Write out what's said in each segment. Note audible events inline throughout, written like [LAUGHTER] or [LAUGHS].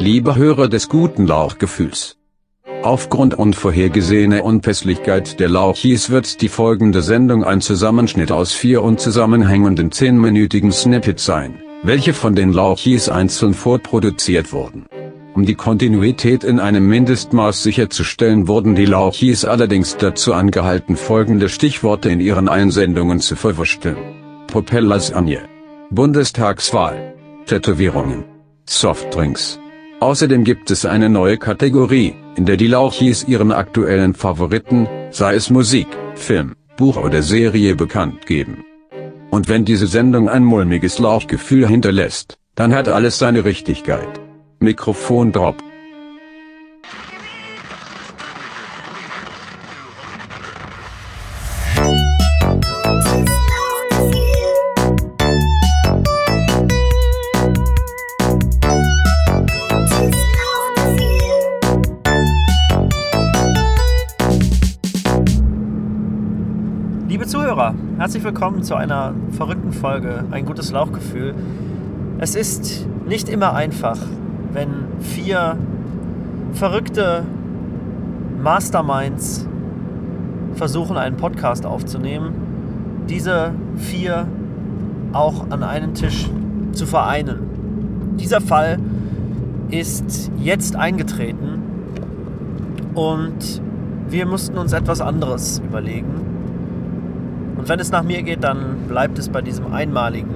Liebe Hörer des guten Lauchgefühls. Aufgrund unvorhergesehener Unpässlichkeit der Lauchis wird die folgende Sendung ein Zusammenschnitt aus vier unzusammenhängenden zehnminütigen Snippets sein, welche von den Lauchis einzeln vorproduziert wurden. Um die Kontinuität in einem Mindestmaß sicherzustellen wurden die Lauchis allerdings dazu angehalten folgende Stichworte in ihren Einsendungen zu verwurschteln. Propellasagne. Bundestagswahl. Tätowierungen. Softdrinks. Außerdem gibt es eine neue Kategorie, in der die Lauchis ihren aktuellen Favoriten, sei es Musik, Film, Buch oder Serie bekannt geben. Und wenn diese Sendung ein mulmiges Lauchgefühl hinterlässt, dann hat alles seine Richtigkeit. Mikrofon drop. Herzlich willkommen zu einer verrückten Folge, ein gutes Lauchgefühl. Es ist nicht immer einfach, wenn vier verrückte Masterminds versuchen, einen Podcast aufzunehmen, diese vier auch an einen Tisch zu vereinen. Dieser Fall ist jetzt eingetreten und wir mussten uns etwas anderes überlegen. Und wenn es nach mir geht, dann bleibt es bei diesem einmaligen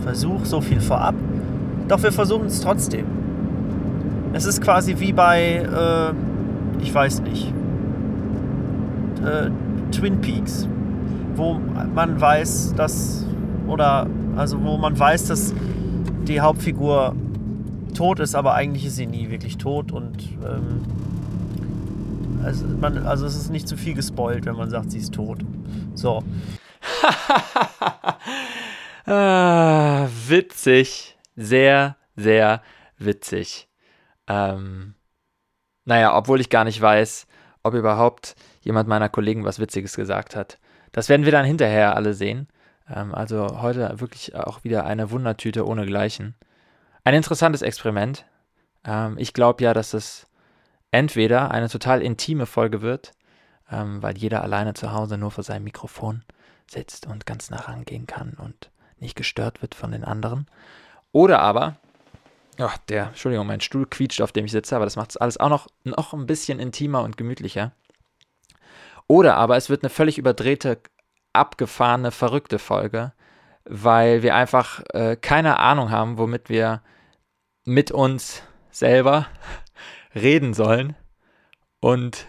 Versuch, so viel vorab. Doch wir versuchen es trotzdem. Es ist quasi wie bei, äh, ich weiß nicht, äh, Twin Peaks, wo man weiß, dass, oder, also wo man weiß, dass die Hauptfigur tot ist, aber eigentlich ist sie nie wirklich tot und ähm, also, man, also es ist nicht zu viel gespoilt, wenn man sagt, sie ist tot. So. [LAUGHS] ah, witzig. Sehr, sehr witzig. Ähm, naja, obwohl ich gar nicht weiß, ob überhaupt jemand meiner Kollegen was Witziges gesagt hat. Das werden wir dann hinterher alle sehen. Ähm, also heute wirklich auch wieder eine Wundertüte ohnegleichen. Ein interessantes Experiment. Ähm, ich glaube ja, dass es entweder eine total intime Folge wird, ähm, weil jeder alleine zu Hause nur vor seinem Mikrofon sitzt und ganz nah rangehen kann und nicht gestört wird von den anderen. Oder aber, ach, der, Entschuldigung, mein Stuhl quietscht, auf dem ich sitze, aber das macht es alles auch noch, noch ein bisschen intimer und gemütlicher. Oder aber es wird eine völlig überdrehte, abgefahrene, verrückte Folge, weil wir einfach äh, keine Ahnung haben, womit wir mit uns selber [LAUGHS] reden sollen. Und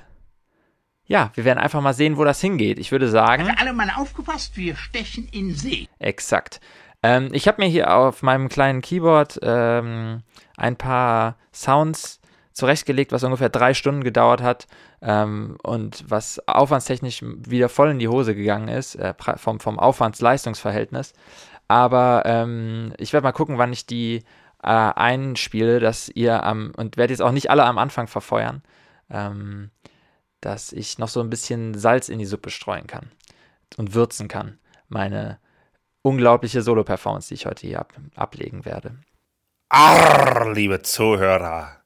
ja, wir werden einfach mal sehen, wo das hingeht. Ich würde sagen. Also alle mal aufgepasst, wir stechen in See. Exakt. Ähm, ich habe mir hier auf meinem kleinen Keyboard ähm, ein paar Sounds zurechtgelegt, was ungefähr drei Stunden gedauert hat ähm, und was aufwandstechnisch wieder voll in die Hose gegangen ist, äh, vom, vom Aufwands-Leistungsverhältnis. Aber ähm, ich werde mal gucken, wann ich die äh, einspiele, dass ihr am, und werde jetzt auch nicht alle am Anfang verfeuern, ähm, dass ich noch so ein bisschen Salz in die Suppe streuen kann und würzen kann. Meine unglaubliche Solo-Performance, die ich heute hier ab, ablegen werde. Arr, liebe Zuhörer.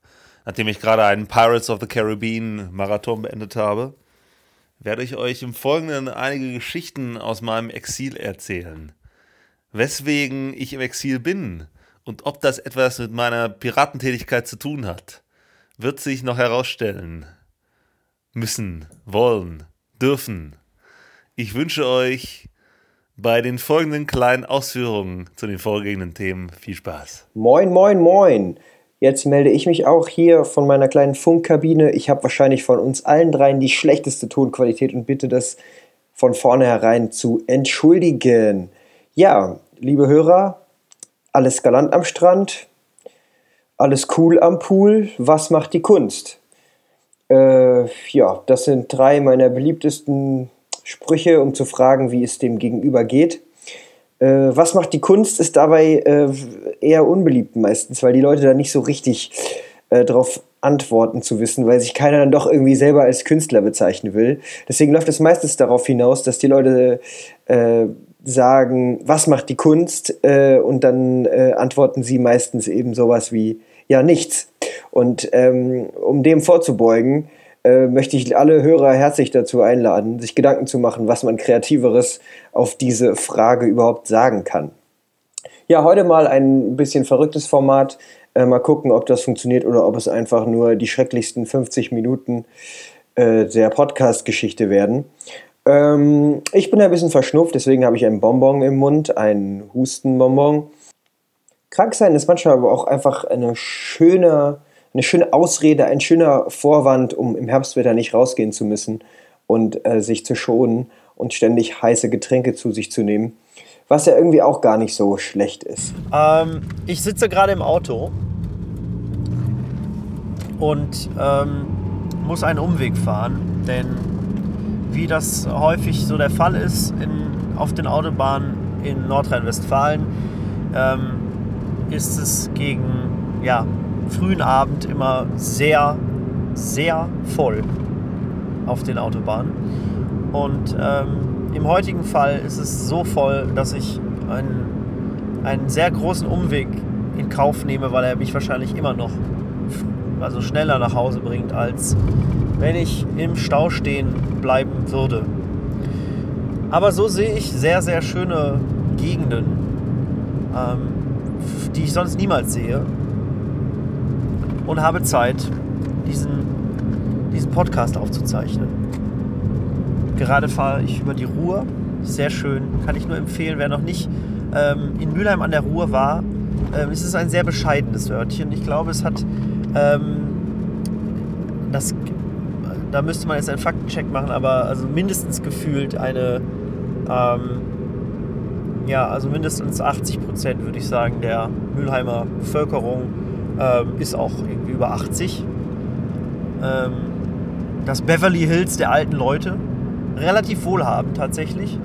Nachdem ich gerade einen Pirates of the Caribbean Marathon beendet habe, werde ich euch im Folgenden einige Geschichten aus meinem Exil erzählen. Weswegen ich im Exil bin und ob das etwas mit meiner Piratentätigkeit zu tun hat, wird sich noch herausstellen. Müssen, wollen, dürfen. Ich wünsche euch bei den folgenden kleinen Ausführungen zu den vorgehenden Themen viel Spaß. Moin, moin, moin. Jetzt melde ich mich auch hier von meiner kleinen Funkkabine. Ich habe wahrscheinlich von uns allen dreien die schlechteste Tonqualität und bitte das von vornherein zu entschuldigen. Ja, liebe Hörer, alles galant am Strand, alles cool am Pool, was macht die Kunst? Äh, ja, das sind drei meiner beliebtesten Sprüche, um zu fragen, wie es dem Gegenüber geht. Äh, was macht die Kunst, ist dabei äh, eher unbeliebt meistens, weil die Leute da nicht so richtig äh, drauf antworten zu wissen, weil sich keiner dann doch irgendwie selber als Künstler bezeichnen will. Deswegen läuft es meistens darauf hinaus, dass die Leute äh, sagen, was macht die Kunst? Äh, und dann äh, antworten sie meistens eben sowas wie, ja, nichts. Und ähm, um dem vorzubeugen, äh, möchte ich alle Hörer herzlich dazu einladen, sich Gedanken zu machen, was man Kreativeres auf diese Frage überhaupt sagen kann. Ja, heute mal ein bisschen verrücktes Format. Äh, mal gucken, ob das funktioniert oder ob es einfach nur die schrecklichsten 50 Minuten äh, der Podcast-Geschichte werden. Ähm, ich bin ein bisschen verschnupft, deswegen habe ich ein Bonbon im Mund, ein Hustenbonbon. Krank sein ist manchmal aber auch einfach eine schöne, eine schöne Ausrede, ein schöner Vorwand, um im Herbstwetter nicht rausgehen zu müssen und äh, sich zu schonen und ständig heiße Getränke zu sich zu nehmen. Was ja irgendwie auch gar nicht so schlecht ist. Ähm, ich sitze gerade im Auto und ähm, muss einen Umweg fahren, denn wie das häufig so der Fall ist in, auf den Autobahnen in Nordrhein-Westfalen, ähm, ist es gegen ja, frühen Abend immer sehr, sehr voll auf den Autobahnen. Und ähm, im heutigen Fall ist es so voll, dass ich einen, einen sehr großen Umweg in Kauf nehme, weil er mich wahrscheinlich immer noch also schneller nach Hause bringt, als wenn ich im Stau stehen bleiben würde. Aber so sehe ich sehr, sehr schöne Gegenden, ähm, die ich sonst niemals sehe. Und habe Zeit, diesen, diesen Podcast aufzuzeichnen. Gerade fahre ich über die Ruhr. Sehr schön. Kann ich nur empfehlen, wer noch nicht ähm, in Mülheim an der Ruhr war. Ähm, es ist ein sehr bescheidenes Örtchen. Ich glaube, es hat ähm, das, da müsste man jetzt einen Faktencheck machen, aber also mindestens gefühlt eine, ähm, ja, also mindestens 80 Prozent würde ich sagen, der Mülheimer Bevölkerung ähm, ist auch irgendwie über 80. Ähm, das Beverly Hills der alten Leute, relativ wohlhabend tatsächlich,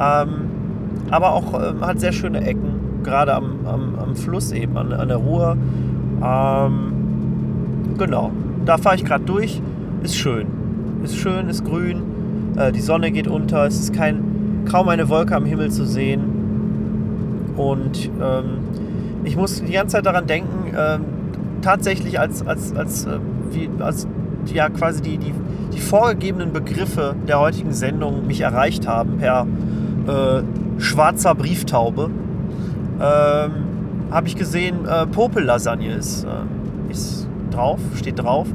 ähm, aber auch ähm, hat sehr schöne Ecken, gerade am, am, am Fluss eben, an, an der Ruhr. Ähm, genau, da fahre ich gerade durch. Ist schön. Ist schön, ist grün. Äh, die Sonne geht unter. Es ist kein, kaum eine Wolke am Himmel zu sehen. Und ähm, ich muss die ganze Zeit daran denken, ähm, tatsächlich als, als, als, äh, wie, als ja, quasi die, die, die vorgegebenen Begriffe der heutigen Sendung mich erreicht haben per äh, schwarzer Brieftaube, ähm, habe ich gesehen, äh, Popel-Lasagne ist, äh, ist drauf, steht drauf.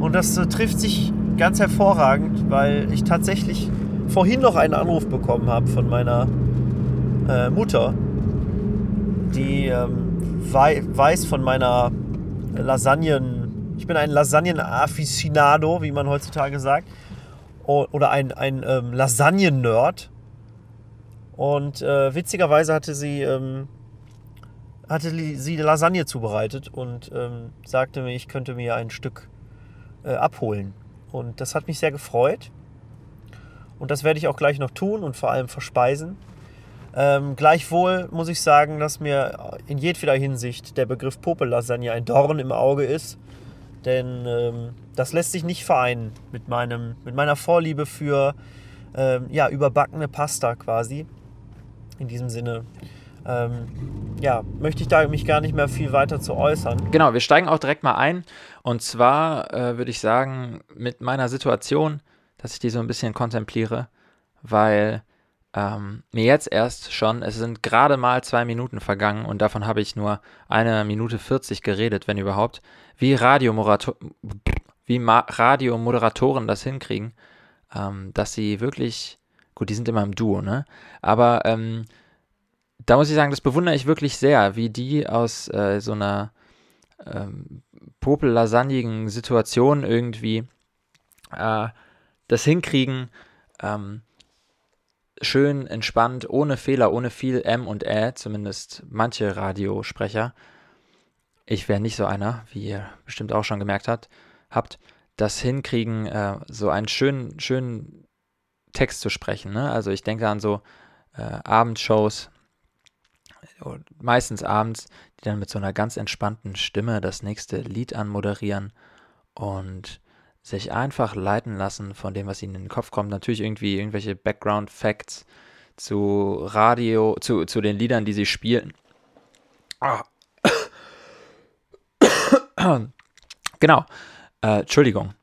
Und das äh, trifft sich ganz hervorragend, weil ich tatsächlich vorhin noch einen Anruf bekommen habe von meiner äh, Mutter, die ähm, weiß von meiner Lasagnen. Ich bin ein Lasagnen-Afficionado, wie man heutzutage sagt. oder ein, ein ähm, Lasagnen-Nerd. Und äh, witzigerweise hatte sie ähm, hatte sie Lasagne zubereitet und ähm, sagte mir, ich könnte mir ein Stück äh, abholen. Und das hat mich sehr gefreut. Und das werde ich auch gleich noch tun und vor allem verspeisen. Ähm, gleichwohl muss ich sagen, dass mir in jedweder Hinsicht der Begriff Popelasagne ein Dorn im Auge ist. Denn ähm, das lässt sich nicht vereinen mit, meinem, mit meiner Vorliebe für ähm, ja, überbackene Pasta quasi. In diesem Sinne ähm, ja, möchte ich da mich gar nicht mehr viel weiter zu äußern. Genau, wir steigen auch direkt mal ein. Und zwar äh, würde ich sagen, mit meiner Situation, dass ich die so ein bisschen kontempliere, weil ähm, mir jetzt erst schon, es sind gerade mal zwei Minuten vergangen und davon habe ich nur eine Minute 40 geredet, wenn überhaupt, wie, wie Radiomoderatoren das hinkriegen, ähm, dass sie wirklich, gut, die sind immer im Duo, ne? Aber ähm, da muss ich sagen, das bewundere ich wirklich sehr, wie die aus äh, so einer ähm, popel-lasagnigen Situation irgendwie äh, das hinkriegen, ähm, schön entspannt, ohne Fehler, ohne viel M und Ä, zumindest manche Radiosprecher. Ich wäre nicht so einer, wie ihr bestimmt auch schon gemerkt habt, habt das hinkriegen, äh, so einen schönen, schönen Text zu sprechen. Ne? Also ich denke an so äh, Abendshows, meistens abends, die dann mit so einer ganz entspannten Stimme das nächste Lied anmoderieren und sich einfach leiten lassen von dem, was ihnen in den Kopf kommt. Natürlich irgendwie irgendwelche Background Facts zu Radio, zu, zu den Liedern, die sie spielen. Ah. [COUGHS] Genau. Äh, Entschuldigung.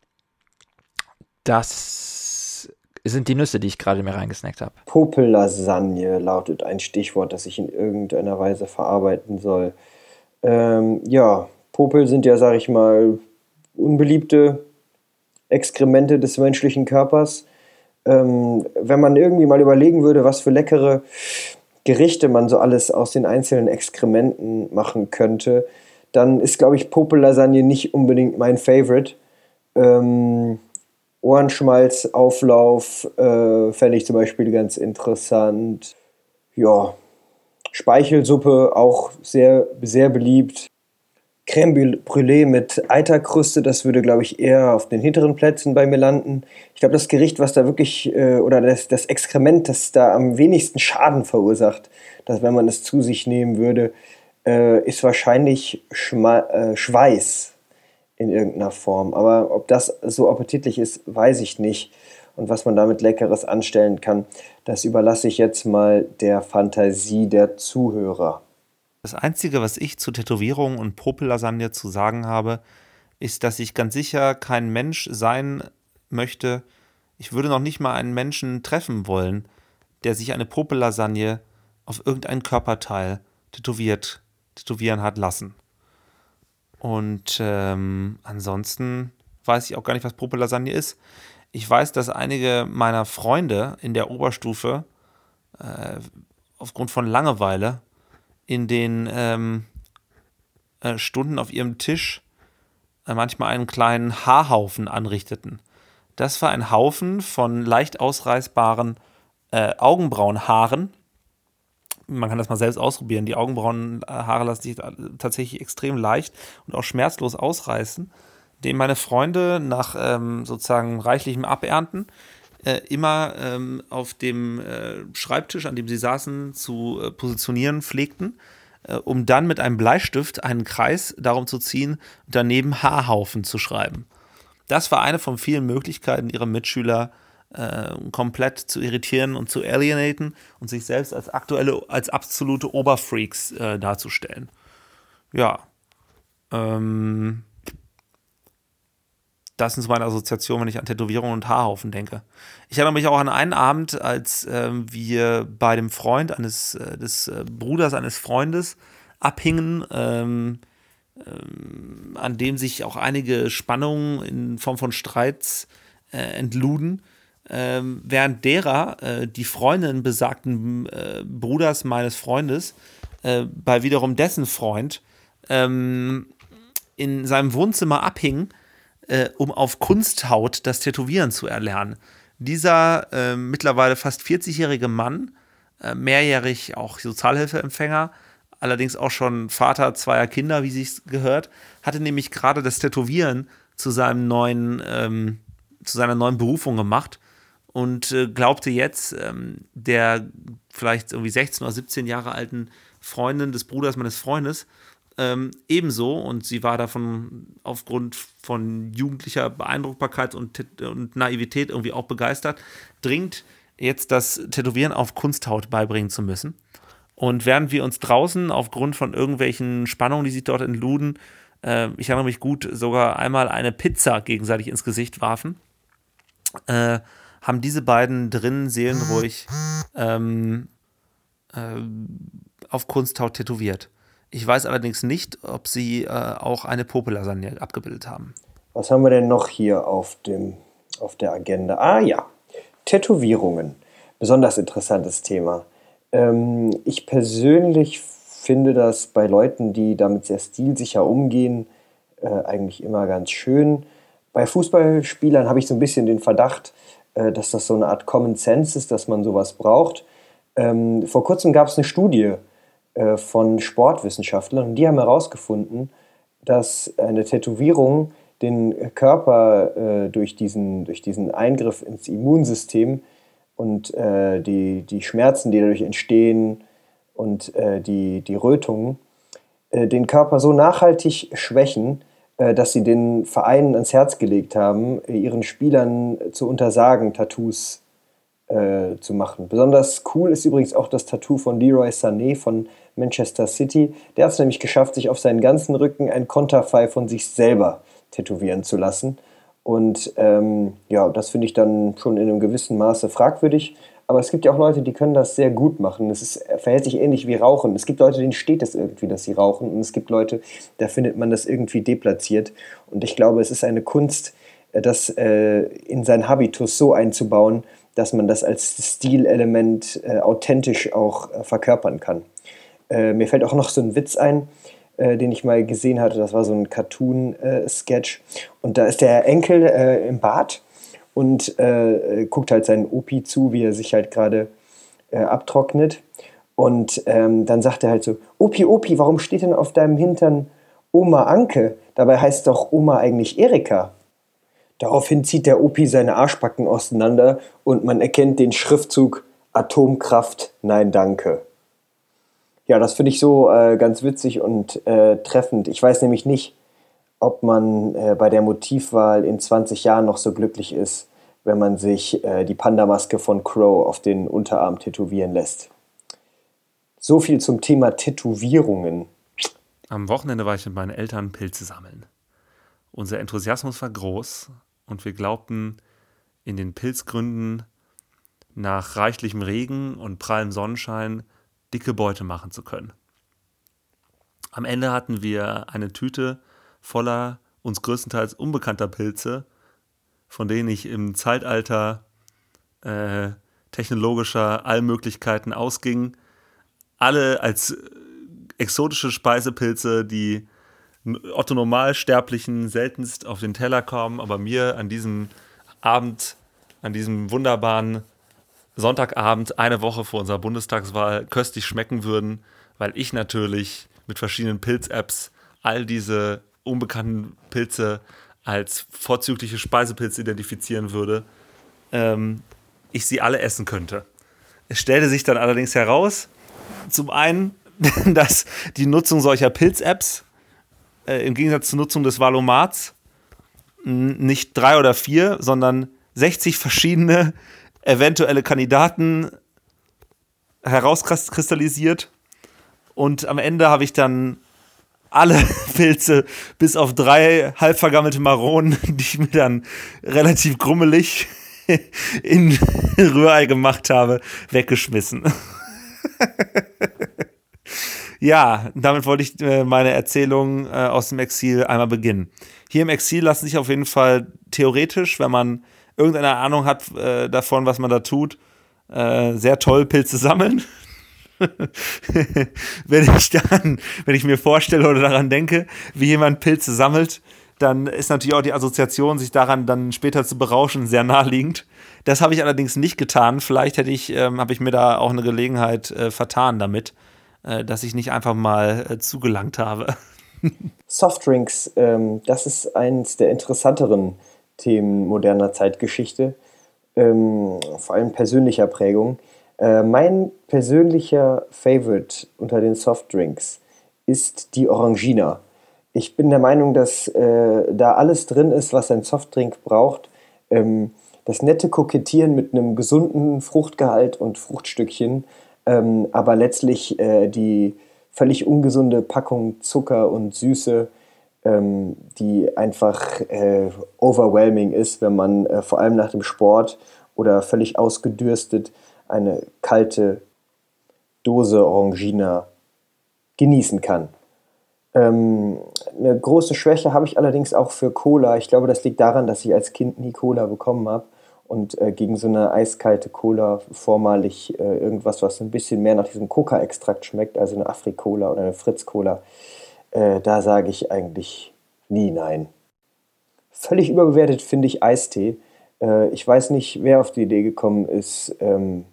Das sind die Nüsse, die ich gerade mir reingesnackt habe. Popellasagne lautet ein Stichwort, das ich in irgendeiner Weise verarbeiten soll. Ähm, ja, Popel sind ja, sag ich mal, unbeliebte Exkremente des menschlichen Körpers. Ähm, wenn man irgendwie mal überlegen würde, was für leckere Gerichte man so alles aus den einzelnen Exkrementen machen könnte, dann ist, glaube ich, Popellasagne nicht unbedingt mein Favorite. Ähm, Ohrenschmalzauflauf äh, fände ich zum Beispiel ganz interessant. Ja, Speichelsuppe auch sehr, sehr beliebt. Crème Brûlée mit Eiterkruste, das würde, glaube ich, eher auf den hinteren Plätzen bei mir landen. Ich glaube, das Gericht, was da wirklich, äh, oder das, das Exkrement, das da am wenigsten Schaden verursacht, dass wenn man es zu sich nehmen würde, äh, ist wahrscheinlich Schma äh, Schweiß in irgendeiner Form. Aber ob das so appetitlich ist, weiß ich nicht. Und was man damit Leckeres anstellen kann, das überlasse ich jetzt mal der Fantasie der Zuhörer. Das Einzige, was ich zu Tätowierungen und Popellasagne zu sagen habe, ist, dass ich ganz sicher kein Mensch sein möchte. Ich würde noch nicht mal einen Menschen treffen wollen, der sich eine Popellasagne auf irgendein Körperteil tätowiert, tätowieren hat lassen. Und ähm, ansonsten weiß ich auch gar nicht, was Popellasagne ist. Ich weiß, dass einige meiner Freunde in der Oberstufe äh, aufgrund von Langeweile in den ähm, äh, Stunden auf ihrem Tisch äh, manchmal einen kleinen Haarhaufen anrichteten. Das war ein Haufen von leicht ausreißbaren äh, Augenbrauenhaaren. Man kann das mal selbst ausprobieren. Die Augenbrauenhaare lassen sich tatsächlich extrem leicht und auch schmerzlos ausreißen, den meine Freunde nach ähm, sozusagen reichlichem Abernten äh, immer ähm, auf dem äh, Schreibtisch, an dem sie saßen, zu äh, positionieren pflegten, äh, um dann mit einem Bleistift einen Kreis darum zu ziehen und daneben Haarhaufen zu schreiben. Das war eine von vielen Möglichkeiten, ihre Mitschüler äh, komplett zu irritieren und zu alienaten und sich selbst als aktuelle, als absolute Oberfreaks äh, darzustellen. Ja. Ähm, das so meine Assoziationen, wenn ich an Tätowierungen und Haarhaufen denke. Ich erinnere mich auch an einen Abend, als ähm, wir bei dem Freund eines, äh, des äh, Bruders eines Freundes abhingen, ähm, ähm, an dem sich auch einige Spannungen in Form von Streits äh, entluden. Ähm, während derer äh, die Freundin besagten äh, Bruders meines Freundes äh, bei wiederum dessen Freund ähm, in seinem Wohnzimmer abhing äh, um auf Kunsthaut das Tätowieren zu erlernen. Dieser äh, mittlerweile fast 40-jährige Mann, äh, mehrjährig auch Sozialhilfeempfänger, allerdings auch schon Vater zweier Kinder, wie sich gehört, hatte nämlich gerade das Tätowieren zu seinem neuen, ähm, zu seiner neuen Berufung gemacht und äh, glaubte jetzt ähm, der vielleicht irgendwie 16 oder 17 Jahre alten Freundin des Bruders meines Freundes ähm, ebenso, und sie war davon aufgrund von jugendlicher Beeindruckbarkeit und, und Naivität irgendwie auch begeistert, dringend jetzt das Tätowieren auf Kunsthaut beibringen zu müssen. Und während wir uns draußen aufgrund von irgendwelchen Spannungen, die sich dort entluden, äh, ich erinnere mich gut, sogar einmal eine Pizza gegenseitig ins Gesicht warfen, äh, haben diese beiden drin seelenruhig ähm, äh, auf Kunsthaut tätowiert. Ich weiß allerdings nicht, ob sie äh, auch eine Popelasagne abgebildet haben. Was haben wir denn noch hier auf, dem, auf der Agenda? Ah ja, Tätowierungen. Besonders interessantes Thema. Ähm, ich persönlich finde das bei Leuten, die damit sehr stilsicher umgehen, äh, eigentlich immer ganz schön. Bei Fußballspielern habe ich so ein bisschen den Verdacht, äh, dass das so eine Art Common Sense ist, dass man sowas braucht. Ähm, vor kurzem gab es eine Studie, äh, von Sportwissenschaftlern. Und die haben herausgefunden, dass eine Tätowierung den Körper äh, durch, diesen, durch diesen Eingriff ins Immunsystem und äh, die, die Schmerzen, die dadurch entstehen und äh, die, die Rötungen, äh, den Körper so nachhaltig schwächen, äh, dass sie den Vereinen ans Herz gelegt haben, ihren Spielern zu untersagen, Tattoos äh, zu machen. Besonders cool ist übrigens auch das Tattoo von Leroy Sané von Manchester City. Der hat es nämlich geschafft, sich auf seinen ganzen Rücken ein Konterfei von sich selber tätowieren zu lassen. Und ähm, ja, das finde ich dann schon in einem gewissen Maße fragwürdig. Aber es gibt ja auch Leute, die können das sehr gut machen. Es ist, verhält sich ähnlich wie Rauchen. Es gibt Leute, denen steht es irgendwie, dass sie rauchen. Und es gibt Leute, da findet man das irgendwie deplatziert. Und ich glaube, es ist eine Kunst, äh, das äh, in seinen Habitus so einzubauen, dass man das als Stilelement äh, authentisch auch äh, verkörpern kann. Äh, mir fällt auch noch so ein Witz ein, äh, den ich mal gesehen hatte. Das war so ein Cartoon-Sketch. und da ist der Enkel im Bad und äh, guckt halt seinen Opi zu, wie er sich halt gerade äh, abtrocknet. Und ähm, dann sagt er halt so, Opi, Opi, warum steht denn auf deinem Hintern Oma Anke? Dabei heißt doch Oma eigentlich Erika. Daraufhin zieht der Opi seine Arschbacken auseinander und man erkennt den Schriftzug Atomkraft, nein danke. Ja, das finde ich so äh, ganz witzig und äh, treffend. Ich weiß nämlich nicht, ob man äh, bei der Motivwahl in 20 Jahren noch so glücklich ist, wenn man sich äh, die Panda-Maske von Crow auf den Unterarm tätowieren lässt. So viel zum Thema Tätowierungen. Am Wochenende war ich mit meinen Eltern Pilze sammeln. Unser Enthusiasmus war groß und wir glaubten, in den Pilzgründen nach reichlichem Regen und prallem Sonnenschein dicke Beute machen zu können. Am Ende hatten wir eine Tüte voller uns größtenteils unbekannter Pilze, von denen ich im Zeitalter äh, technologischer Allmöglichkeiten ausging. Alle als exotische Speisepilze, die Otto Normalsterblichen seltenst auf den Teller kommen, aber mir an diesem Abend, an diesem wunderbaren Sonntagabend, eine Woche vor unserer Bundestagswahl, köstlich schmecken würden, weil ich natürlich mit verschiedenen Pilz-Apps all diese unbekannten Pilze als vorzügliche Speisepilze identifizieren würde, ähm, ich sie alle essen könnte. Es stellte sich dann allerdings heraus, zum einen, [LAUGHS] dass die Nutzung solcher Pilz-Apps äh, im Gegensatz zur Nutzung des Valomats nicht drei oder vier, sondern 60 verschiedene eventuelle Kandidaten herauskristallisiert. Und am Ende habe ich dann alle [LAUGHS] Pilze bis auf drei halb vergammelte Maronen, [LAUGHS] die ich mir dann relativ grummelig [LAUGHS] in Rührei gemacht habe, weggeschmissen. Ja, damit wollte ich äh, meine Erzählung äh, aus dem Exil einmal beginnen. Hier im Exil lassen sich auf jeden Fall theoretisch, wenn man irgendeine Ahnung hat äh, davon, was man da tut, sehr toll Pilze sammeln. [LAUGHS] wenn ich dann, wenn ich mir vorstelle oder daran denke, wie jemand Pilze sammelt, dann ist natürlich auch die Assoziation, sich daran dann später zu berauschen, sehr naheliegend. Das habe ich allerdings nicht getan. Vielleicht hätte ich, ähm, habe ich mir da auch eine Gelegenheit äh, vertan damit, dass ich nicht einfach mal äh, zugelangt habe. [LAUGHS] Softdrinks, ähm, das ist eines der interessanteren Themen moderner Zeitgeschichte, ähm, vor allem persönlicher Prägung. Äh, mein persönlicher Favorite unter den Softdrinks ist die Orangina. Ich bin der Meinung, dass äh, da alles drin ist, was ein Softdrink braucht. Ähm, das nette Kokettieren mit einem gesunden Fruchtgehalt und Fruchtstückchen, ähm, aber letztlich äh, die völlig ungesunde Packung Zucker und Süße, ähm, die einfach äh, overwhelming ist, wenn man äh, vor allem nach dem Sport oder völlig ausgedürstet eine kalte Dose Orangina genießen kann. Ähm, eine große Schwäche habe ich allerdings auch für Cola. Ich glaube, das liegt daran, dass ich als Kind nie Cola bekommen habe und äh, gegen so eine eiskalte Cola vormalig äh, irgendwas, was ein bisschen mehr nach diesem Coca-Extrakt schmeckt, also eine Afri-Cola oder eine Fritz-Cola, äh, da sage ich eigentlich nie nein. Völlig überbewertet finde ich Eistee. Äh, ich weiß nicht, wer auf die Idee gekommen ist, ähm,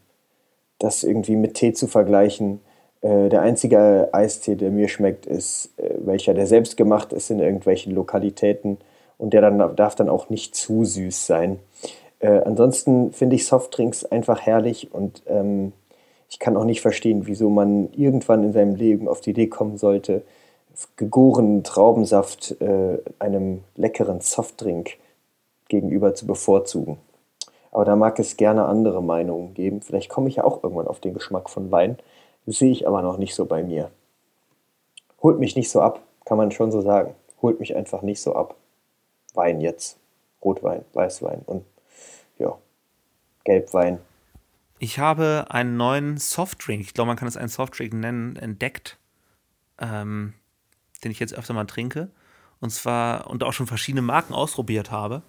das irgendwie mit Tee zu vergleichen. Äh, der einzige Eistee, der mir schmeckt, ist äh, welcher, der selbst gemacht ist in irgendwelchen Lokalitäten und der dann darf dann auch nicht zu süß sein. Äh, ansonsten finde ich Softdrinks einfach herrlich und ähm, ich kann auch nicht verstehen, wieso man irgendwann in seinem Leben auf die Idee kommen sollte, gegorenen Traubensaft äh, einem leckeren Softdrink gegenüber zu bevorzugen. Aber da mag es gerne andere Meinungen geben. Vielleicht komme ich ja auch irgendwann auf den Geschmack von Wein. Sehe ich aber noch nicht so bei mir. Holt mich nicht so ab, kann man schon so sagen. Holt mich einfach nicht so ab. Wein jetzt. Rotwein, Weißwein und Gelbwein. Ich habe einen neuen Softdrink, ich glaube, man kann es einen Softdrink nennen, entdeckt, ähm, den ich jetzt öfter mal trinke. Und zwar, und auch schon verschiedene Marken ausprobiert habe.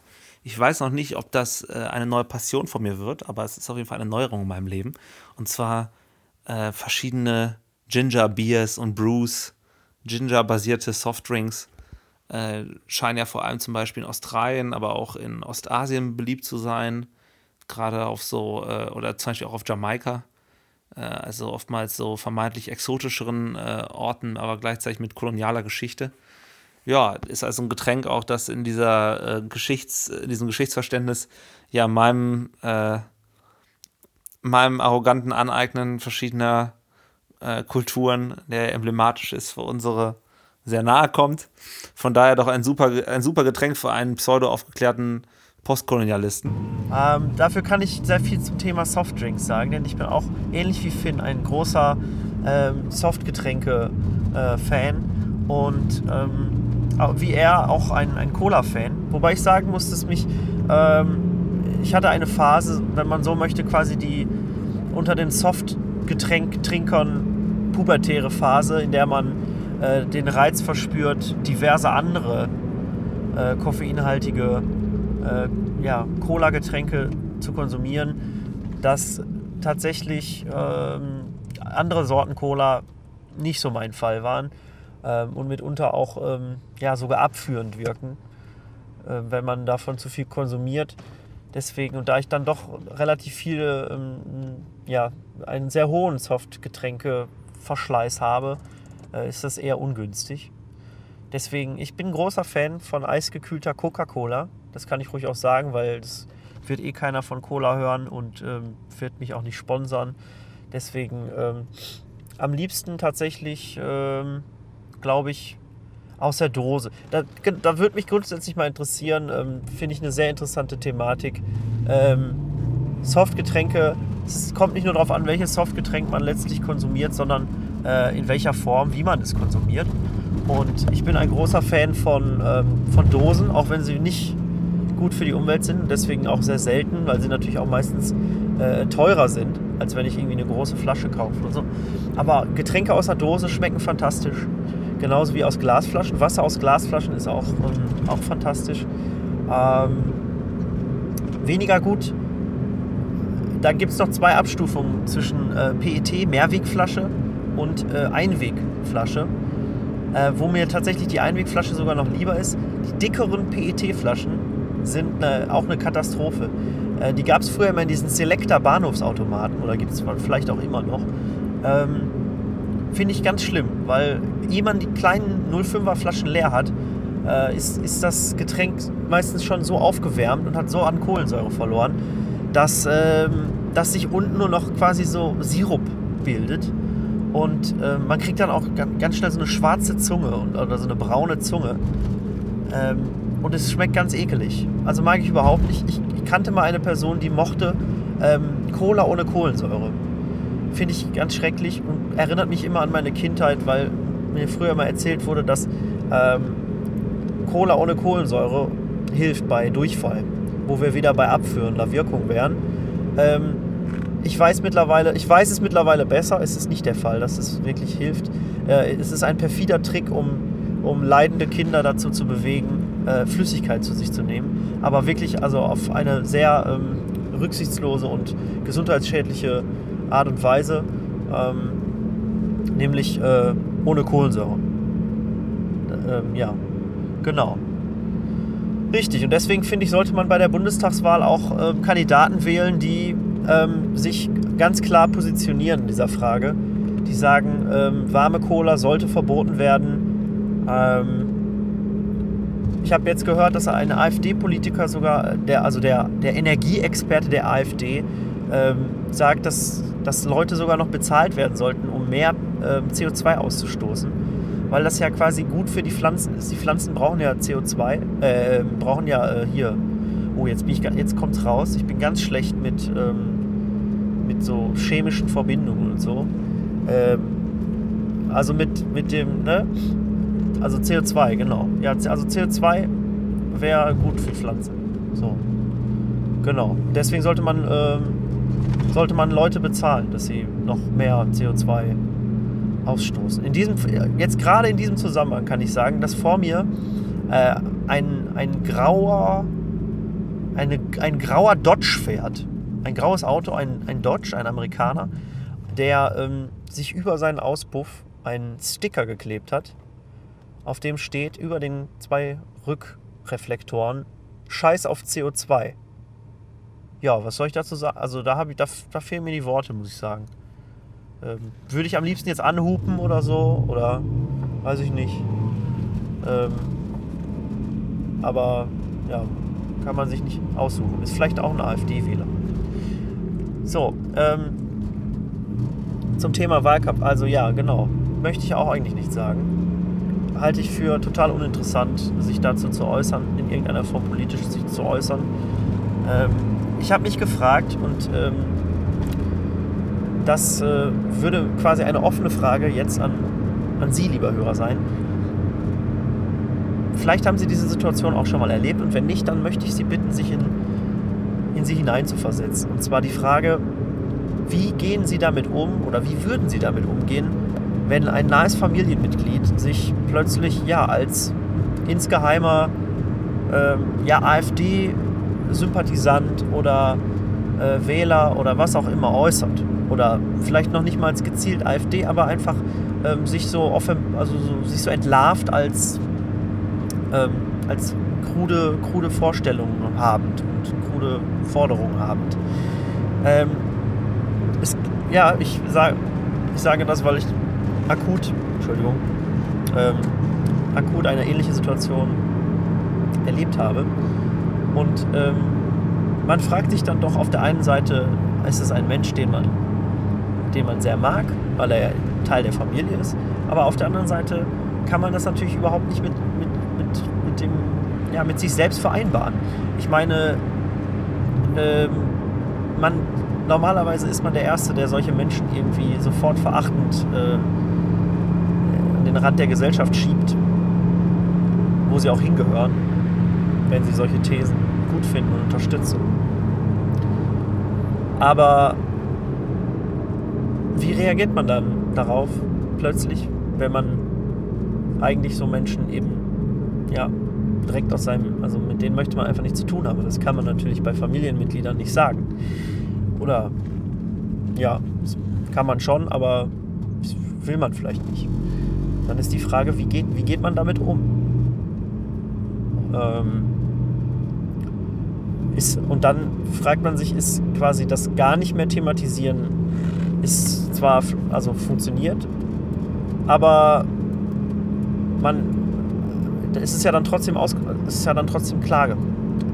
Ich weiß noch nicht, ob das äh, eine neue Passion von mir wird, aber es ist auf jeden Fall eine Neuerung in meinem Leben. Und zwar äh, verschiedene Ginger Beers und Brews, Ginger-basierte Softdrinks. Äh, scheinen ja vor allem zum Beispiel in Australien, aber auch in Ostasien beliebt zu sein. Gerade auf so, äh, oder zum Beispiel auch auf Jamaika. Äh, also oftmals so vermeintlich exotischeren äh, Orten, aber gleichzeitig mit kolonialer Geschichte ja, ist also ein Getränk auch, das in dieser äh, Geschichts, in diesem Geschichtsverständnis ja meinem, äh, meinem arroganten Aneignen verschiedener äh, Kulturen, der emblematisch ist für unsere, sehr nahe kommt. Von daher doch ein super, ein super Getränk für einen pseudo-aufgeklärten Postkolonialisten. Ähm, dafür kann ich sehr viel zum Thema Softdrinks sagen, denn ich bin auch ähnlich wie Finn ein großer ähm, Softgetränke-Fan. Äh, und ähm, wie er auch ein, ein Cola-Fan. Wobei ich sagen muss, dass mich, ähm, ich hatte eine Phase, wenn man so möchte, quasi die unter den Soft-Getränk-Trinkern pubertäre Phase, in der man äh, den Reiz verspürt, diverse andere äh, koffeinhaltige äh, ja, Cola-Getränke zu konsumieren, dass tatsächlich ähm, andere Sorten Cola nicht so mein Fall waren ähm, und mitunter auch ähm, ja, sogar abführend wirken, äh, wenn man davon zu viel konsumiert. Deswegen, und da ich dann doch relativ viele, ähm, ja, einen sehr hohen Softgetränkeverschleiß habe, äh, ist das eher ungünstig. Deswegen, ich bin großer Fan von eisgekühlter Coca-Cola. Das kann ich ruhig auch sagen, weil das wird eh keiner von Cola hören und ähm, wird mich auch nicht sponsern. Deswegen ähm, am liebsten tatsächlich ähm, glaube ich, aus der Dose. Da, da würde mich grundsätzlich mal interessieren, ähm, finde ich eine sehr interessante Thematik. Ähm, Softgetränke, es kommt nicht nur darauf an, welches Softgetränk man letztlich konsumiert, sondern äh, in welcher Form, wie man es konsumiert. Und ich bin ein großer Fan von, ähm, von Dosen, auch wenn sie nicht gut für die Umwelt sind, deswegen auch sehr selten, weil sie natürlich auch meistens äh, teurer sind, als wenn ich irgendwie eine große Flasche kaufe oder so. Aber Getränke aus der Dose schmecken fantastisch genauso wie aus Glasflaschen. Wasser aus Glasflaschen ist auch, ähm, auch fantastisch. Ähm, weniger gut. Da gibt es noch zwei Abstufungen zwischen äh, PET, Mehrwegflasche und äh, Einwegflasche. Äh, wo mir tatsächlich die Einwegflasche sogar noch lieber ist. Die dickeren PET-Flaschen sind eine, auch eine Katastrophe. Äh, die gab es früher immer in diesen Selecta Bahnhofsautomaten oder gibt es vielleicht auch immer noch. Ähm, finde ich ganz schlimm, weil ehe man die kleinen 05er Flaschen leer hat, äh, ist, ist das Getränk meistens schon so aufgewärmt und hat so an Kohlensäure verloren, dass, ähm, dass sich unten nur noch quasi so Sirup bildet. Und äh, man kriegt dann auch ganz schnell so eine schwarze Zunge oder so eine braune Zunge. Ähm, und es schmeckt ganz ekelig. Also mag ich überhaupt nicht. Ich, ich kannte mal eine Person, die mochte ähm, Cola ohne Kohlensäure. Finde ich ganz schrecklich und erinnert mich immer an meine Kindheit, weil mir früher mal erzählt wurde, dass ähm, Cola ohne Kohlensäure hilft bei Durchfall, wo wir wieder bei abführender Wirkung wären. Ähm, ich weiß mittlerweile, ich weiß es mittlerweile besser, es ist nicht der Fall, dass es wirklich hilft. Äh, es ist ein perfider Trick, um, um leidende Kinder dazu zu bewegen, äh, Flüssigkeit zu sich zu nehmen. Aber wirklich also auf eine sehr ähm, rücksichtslose und gesundheitsschädliche Art und Weise, ähm, nämlich äh, ohne Kohlensäure. Ähm, ja, genau. Richtig, und deswegen finde ich, sollte man bei der Bundestagswahl auch äh, Kandidaten wählen, die ähm, sich ganz klar positionieren in dieser Frage. Die sagen, ähm, warme Cola sollte verboten werden. Ähm, ich habe jetzt gehört, dass ein AfD-Politiker sogar, der, also der, der Energieexperte der AfD, ähm, sagt, dass dass Leute sogar noch bezahlt werden sollten, um mehr äh, CO2 auszustoßen, weil das ja quasi gut für die Pflanzen ist. Die Pflanzen brauchen ja CO2, äh, brauchen ja äh, hier. Oh, jetzt, bin ich, jetzt raus. Ich bin ganz schlecht mit, ähm, mit so chemischen Verbindungen und so. Ähm, also mit, mit dem, ne? Also CO2, genau. Ja, also CO2 wäre gut für Pflanzen. So. Genau. Deswegen sollte man, ähm, sollte man Leute bezahlen, dass sie noch mehr CO2 ausstoßen. In diesem, jetzt gerade in diesem Zusammenhang kann ich sagen, dass vor mir äh, ein, ein grauer, eine, ein grauer Dodge fährt. Ein graues Auto, ein, ein Dodge, ein Amerikaner, der ähm, sich über seinen Auspuff einen Sticker geklebt hat, auf dem steht über den zwei Rückreflektoren Scheiß auf CO2. Ja, was soll ich dazu sagen? Also da, ich, da, da fehlen mir die Worte, muss ich sagen. Ähm, würde ich am liebsten jetzt anhupen oder so? Oder weiß ich nicht. Ähm, aber ja, kann man sich nicht aussuchen. Ist vielleicht auch ein AfD-Wähler. So, ähm, zum Thema Wahlkampf. Also ja, genau. Möchte ich auch eigentlich nicht sagen. Halte ich für total uninteressant, sich dazu zu äußern, in irgendeiner Form politisch sich zu äußern. Ähm, ich habe mich gefragt und ähm, das äh, würde quasi eine offene Frage jetzt an, an Sie, lieber Hörer, sein. Vielleicht haben Sie diese Situation auch schon mal erlebt und wenn nicht, dann möchte ich Sie bitten, sich in, in sie hineinzuversetzen. Und zwar die Frage, wie gehen Sie damit um oder wie würden Sie damit umgehen, wenn ein nahes Familienmitglied sich plötzlich ja als insgeheimer ähm, ja, AfD-Sympathisant oder äh, Wähler oder was auch immer äußert? oder vielleicht noch nicht mal gezielt AfD, aber einfach ähm, sich so offen, also so, sich so entlarvt als, ähm, als krude, krude Vorstellungen habend und krude Forderungen habend. Ähm, es, ja, ich, sag, ich sage das, weil ich akut, Entschuldigung, ähm, akut eine ähnliche Situation erlebt habe. Und ähm, man fragt sich dann doch auf der einen Seite, ist es ein Mensch, den man den man sehr mag, weil er Teil der Familie ist. Aber auf der anderen Seite kann man das natürlich überhaupt nicht mit, mit, mit, mit, dem, ja, mit sich selbst vereinbaren. Ich meine, ähm, man, normalerweise ist man der Erste, der solche Menschen irgendwie sofort verachtend äh, den Rand der Gesellschaft schiebt, wo sie auch hingehören, wenn sie solche Thesen gut finden und unterstützen. Aber wie reagiert man dann darauf plötzlich, wenn man eigentlich so Menschen eben ja direkt aus seinem, also mit denen möchte man einfach nichts zu tun haben. Das kann man natürlich bei Familienmitgliedern nicht sagen. Oder ja, das kann man schon, aber will man vielleicht nicht. Dann ist die Frage, wie geht, wie geht man damit um? Ähm, ist, und dann fragt man sich, ist quasi das gar nicht mehr thematisieren ist zwar also funktioniert, aber man es ist ja dann trotzdem aus, ist ja dann trotzdem klar.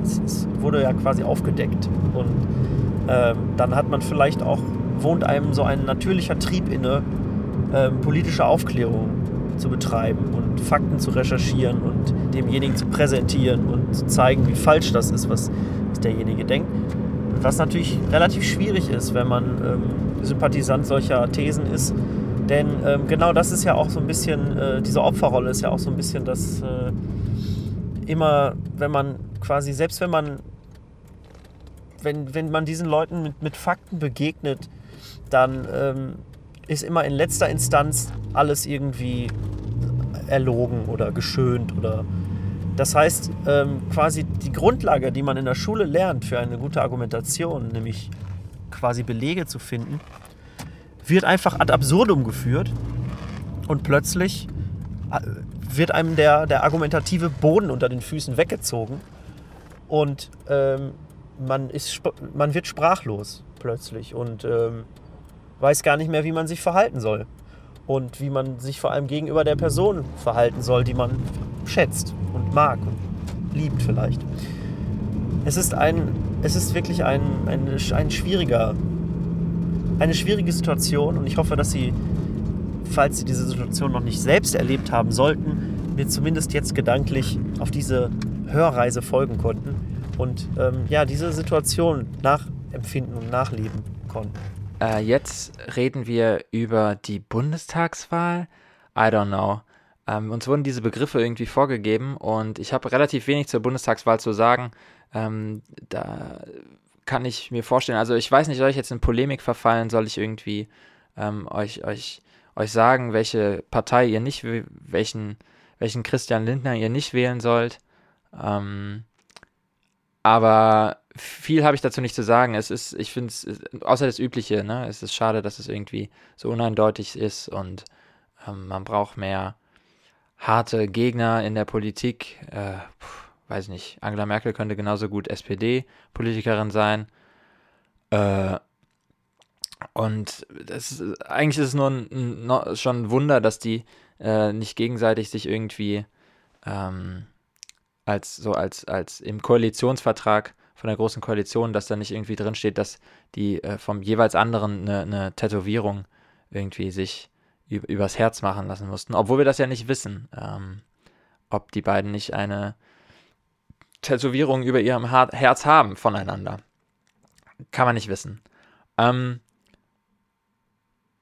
Es, es wurde ja quasi aufgedeckt und ähm, dann hat man vielleicht auch wohnt einem so ein natürlicher Trieb inne, ähm, politische Aufklärung zu betreiben und Fakten zu recherchieren und demjenigen zu präsentieren und zu zeigen, wie falsch das ist, was, derjenige denkt. Was natürlich relativ schwierig ist, wenn man ähm, Sympathisant solcher Thesen ist. Denn ähm, genau das ist ja auch so ein bisschen, äh, diese Opferrolle ist ja auch so ein bisschen das äh, immer, wenn man quasi, selbst wenn man, wenn, wenn man diesen Leuten mit, mit Fakten begegnet, dann ähm, ist immer in letzter Instanz alles irgendwie erlogen oder geschönt oder das heißt, ähm, quasi die Grundlage, die man in der Schule lernt für eine gute Argumentation, nämlich quasi Belege zu finden, wird einfach ad absurdum geführt und plötzlich äh, wird einem der, der argumentative Boden unter den Füßen weggezogen und ähm, man, ist, man wird sprachlos plötzlich und ähm, weiß gar nicht mehr, wie man sich verhalten soll und wie man sich vor allem gegenüber der Person verhalten soll, die man schätzt und mag und liebt vielleicht. Es ist ein, es ist wirklich ein, ein, ein schwieriger, eine schwierige Situation und ich hoffe, dass Sie, falls Sie diese Situation noch nicht selbst erlebt haben sollten, mir zumindest jetzt gedanklich auf diese Hörreise folgen konnten und ähm, ja, diese Situation nachempfinden und nachleben konnten. Äh, jetzt reden wir über die Bundestagswahl. I don't know. ähm, uns wurden diese Begriffe irgendwie vorgegeben und ich habe relativ wenig zur Bundestagswahl zu sagen. Ähm, da kann ich mir vorstellen, also ich weiß nicht, soll ich jetzt in Polemik verfallen, soll ich irgendwie ähm, euch, euch, euch sagen, welche Partei ihr nicht, welchen, welchen Christian Lindner ihr nicht wählen sollt. Ähm, aber viel habe ich dazu nicht zu sagen. Es ist, ich finde es, außer das Übliche, ne, es ist schade, dass es irgendwie so uneindeutig ist und ähm, man braucht mehr harte Gegner in der Politik. Äh, pf, weiß nicht, Angela Merkel könnte genauso gut SPD-Politikerin sein. Äh, und das eigentlich ist es nur ein, ein, schon ein Wunder, dass die äh, nicht gegenseitig sich irgendwie ähm, als so als, als im Koalitionsvertrag von der Großen Koalition, dass da nicht irgendwie drin steht, dass die äh, vom jeweils anderen eine, eine Tätowierung irgendwie sich übers Herz machen lassen mussten, obwohl wir das ja nicht wissen, ähm, ob die beiden nicht eine Tätowierung über ihrem Herz haben voneinander. Kann man nicht wissen. Ähm,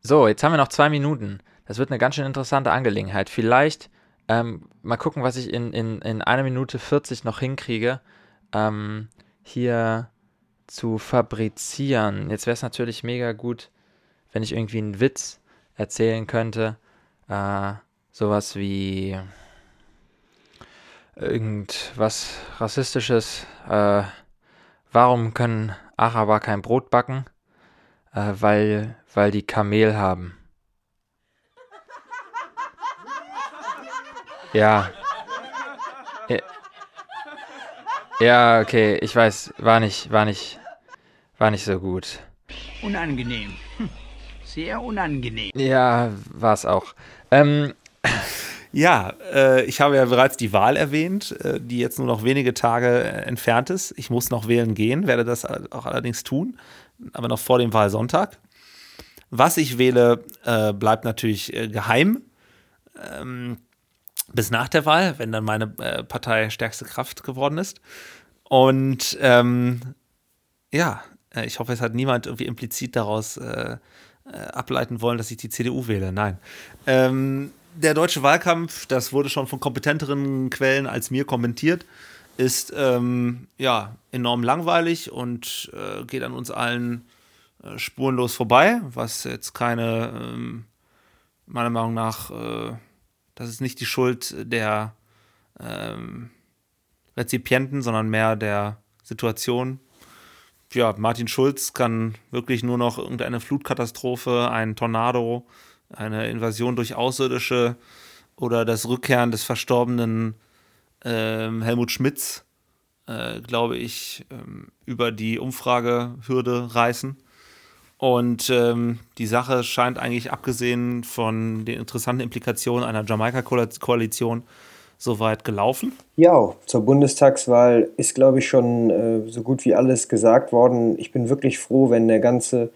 so, jetzt haben wir noch zwei Minuten. Das wird eine ganz schön interessante Angelegenheit. Vielleicht ähm, mal gucken, was ich in, in, in einer Minute 40 noch hinkriege, ähm, hier zu fabrizieren. Jetzt wäre es natürlich mega gut, wenn ich irgendwie einen Witz erzählen könnte. Äh, sowas wie irgendwas Rassistisches. Äh, warum können Araber kein Brot backen? Äh, weil, weil die Kamel haben. Ja. Ja, okay, ich weiß, war nicht, war nicht, war nicht so gut. Unangenehm. Hm. Sehr unangenehm. Ja, war es auch. Ähm, ja, äh, ich habe ja bereits die Wahl erwähnt, äh, die jetzt nur noch wenige Tage äh, entfernt ist. Ich muss noch wählen gehen, werde das auch allerdings tun, aber noch vor dem Wahlsonntag. Was ich wähle, äh, bleibt natürlich äh, geheim. Ähm, bis nach der Wahl, wenn dann meine äh, Partei stärkste Kraft geworden ist. Und ähm, ja, ich hoffe, es hat niemand irgendwie implizit daraus ableiten wollen, dass ich die CDU wähle. Nein. Ähm, der deutsche Wahlkampf, das wurde schon von kompetenteren Quellen als mir kommentiert, ist ähm, ja enorm langweilig und äh, geht an uns allen äh, spurenlos vorbei, was jetzt keine, ähm, meiner Meinung nach, äh, das ist nicht die Schuld der ähm, Rezipienten, sondern mehr der Situation. Ja, Martin Schulz kann wirklich nur noch irgendeine Flutkatastrophe, ein Tornado, eine Invasion durch Außerirdische oder das Rückkehren des verstorbenen ähm, Helmut Schmidts, äh, glaube ich, ähm, über die Umfragehürde reißen. Und ähm, die Sache scheint eigentlich, abgesehen von den interessanten Implikationen einer Jamaika-Koalition, soweit gelaufen. Ja, zur Bundestagswahl ist, glaube ich, schon äh, so gut wie alles gesagt worden. Ich bin wirklich froh, wenn der ganze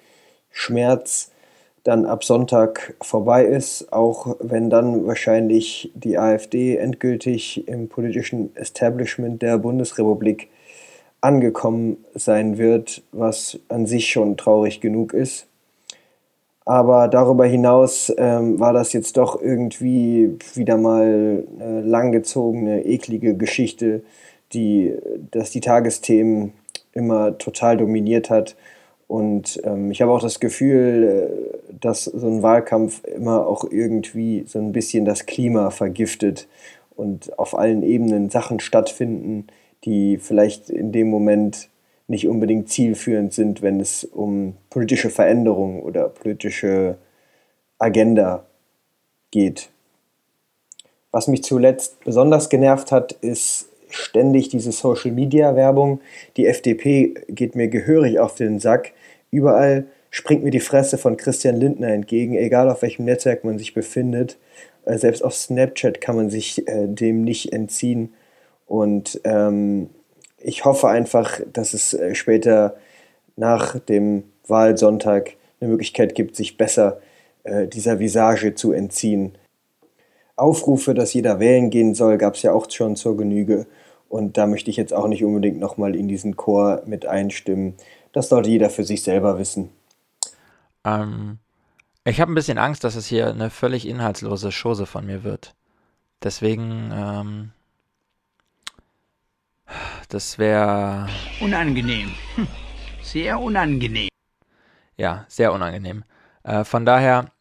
Schmerz dann ab Sonntag vorbei ist, auch wenn dann wahrscheinlich die AfD endgültig im politischen Establishment der Bundesrepublik angekommen sein wird, was an sich schon traurig genug ist. Aber darüber hinaus ähm, war das jetzt doch irgendwie wieder mal eine langgezogene, eklige Geschichte, die, dass die Tagesthemen immer total dominiert hat und ähm, ich habe auch das Gefühl, äh, dass so ein Wahlkampf immer auch irgendwie so ein bisschen das Klima vergiftet und auf allen Ebenen Sachen stattfinden, die vielleicht in dem Moment nicht unbedingt zielführend sind, wenn es um politische Veränderung oder politische Agenda geht. Was mich zuletzt besonders genervt hat, ist ständig diese Social-Media-Werbung. Die FDP geht mir gehörig auf den Sack. Überall springt mir die Fresse von Christian Lindner entgegen, egal auf welchem Netzwerk man sich befindet. Äh, selbst auf Snapchat kann man sich äh, dem nicht entziehen. Und ähm, ich hoffe einfach, dass es äh, später nach dem Wahlsonntag eine Möglichkeit gibt, sich besser äh, dieser Visage zu entziehen. Aufrufe, dass jeder wählen gehen soll, gab es ja auch schon zur Genüge. Und da möchte ich jetzt auch nicht unbedingt nochmal in diesen Chor mit einstimmen. Das sollte jeder für sich selber wissen. Ähm, ich habe ein bisschen Angst, dass es hier eine völlig inhaltslose Chose von mir wird. deswegen, ähm, das wäre Unangenehm. Hm. Sehr unangenehm. ja sehr unangenehm. Äh, von daher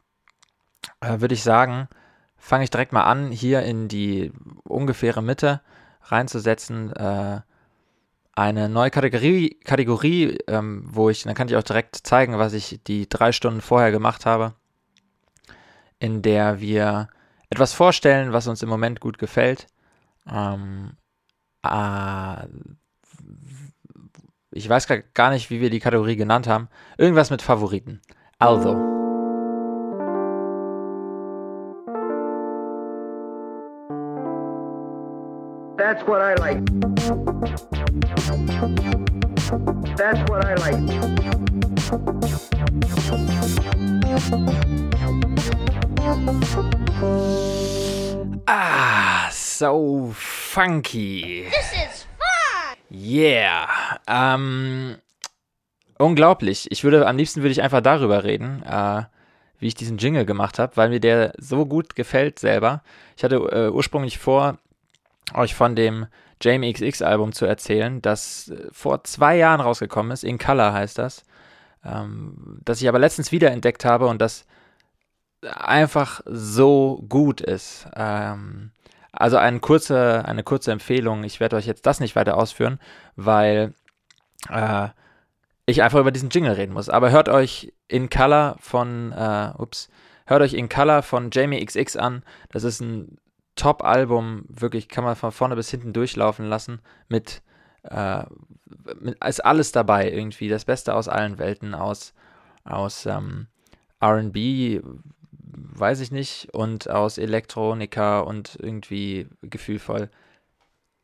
äh, würde ich sagen, fange ich direkt mal an, hier in die ungefähre Mitte reinzusetzen. Äh, eine neue Kategorie, Kategorie ähm, wo ich, dann kann ich auch direkt zeigen, was ich die drei Stunden vorher gemacht habe, in der wir etwas vorstellen, was uns im Moment gut gefällt. Ähm, äh, ich weiß gar- nicht, wie wir die Kategorie genannt haben. Irgendwas mit Favoriten. Also. That's what I like. That's what I like. Ah, so funky. This is fun. Yeah. Ähm, unglaublich. Ich würde, am liebsten würde ich einfach darüber reden, äh, wie ich diesen Jingle gemacht habe, weil mir der so gut gefällt selber. Ich hatte äh, ursprünglich vor, euch von dem Jamie XX Album zu erzählen, das äh, vor zwei Jahren rausgekommen ist. In Color heißt das. Ähm, das ich aber letztens wiederentdeckt habe und das einfach so gut ist. Ähm, also eine kurze, eine kurze Empfehlung. Ich werde euch jetzt das nicht weiter ausführen, weil äh, ich einfach über diesen Jingle reden muss. Aber hört euch In Color von, äh, ups, hört euch In Color von Jamie XX an. Das ist ein Top-Album, wirklich kann man von vorne bis hinten durchlaufen lassen. Mit, äh, mit ist alles dabei irgendwie. Das Beste aus allen Welten, aus, aus ähm, RB, weiß ich nicht, und aus Elektronika und irgendwie gefühlvoll.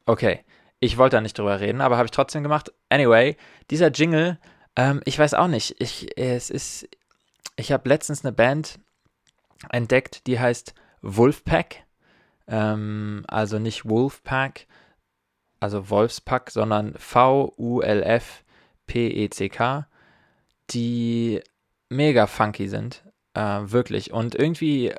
Okay, ich wollte da nicht drüber reden, aber habe ich trotzdem gemacht. Anyway, dieser Jingle, ähm, ich weiß auch nicht. Ich, es ist, ich habe letztens eine Band entdeckt, die heißt Wolfpack. Ähm, also nicht Wolfpack, also Wolfspack, sondern V-U-L-F-P-E-C-K, die mega funky sind. Äh, wirklich. Und irgendwie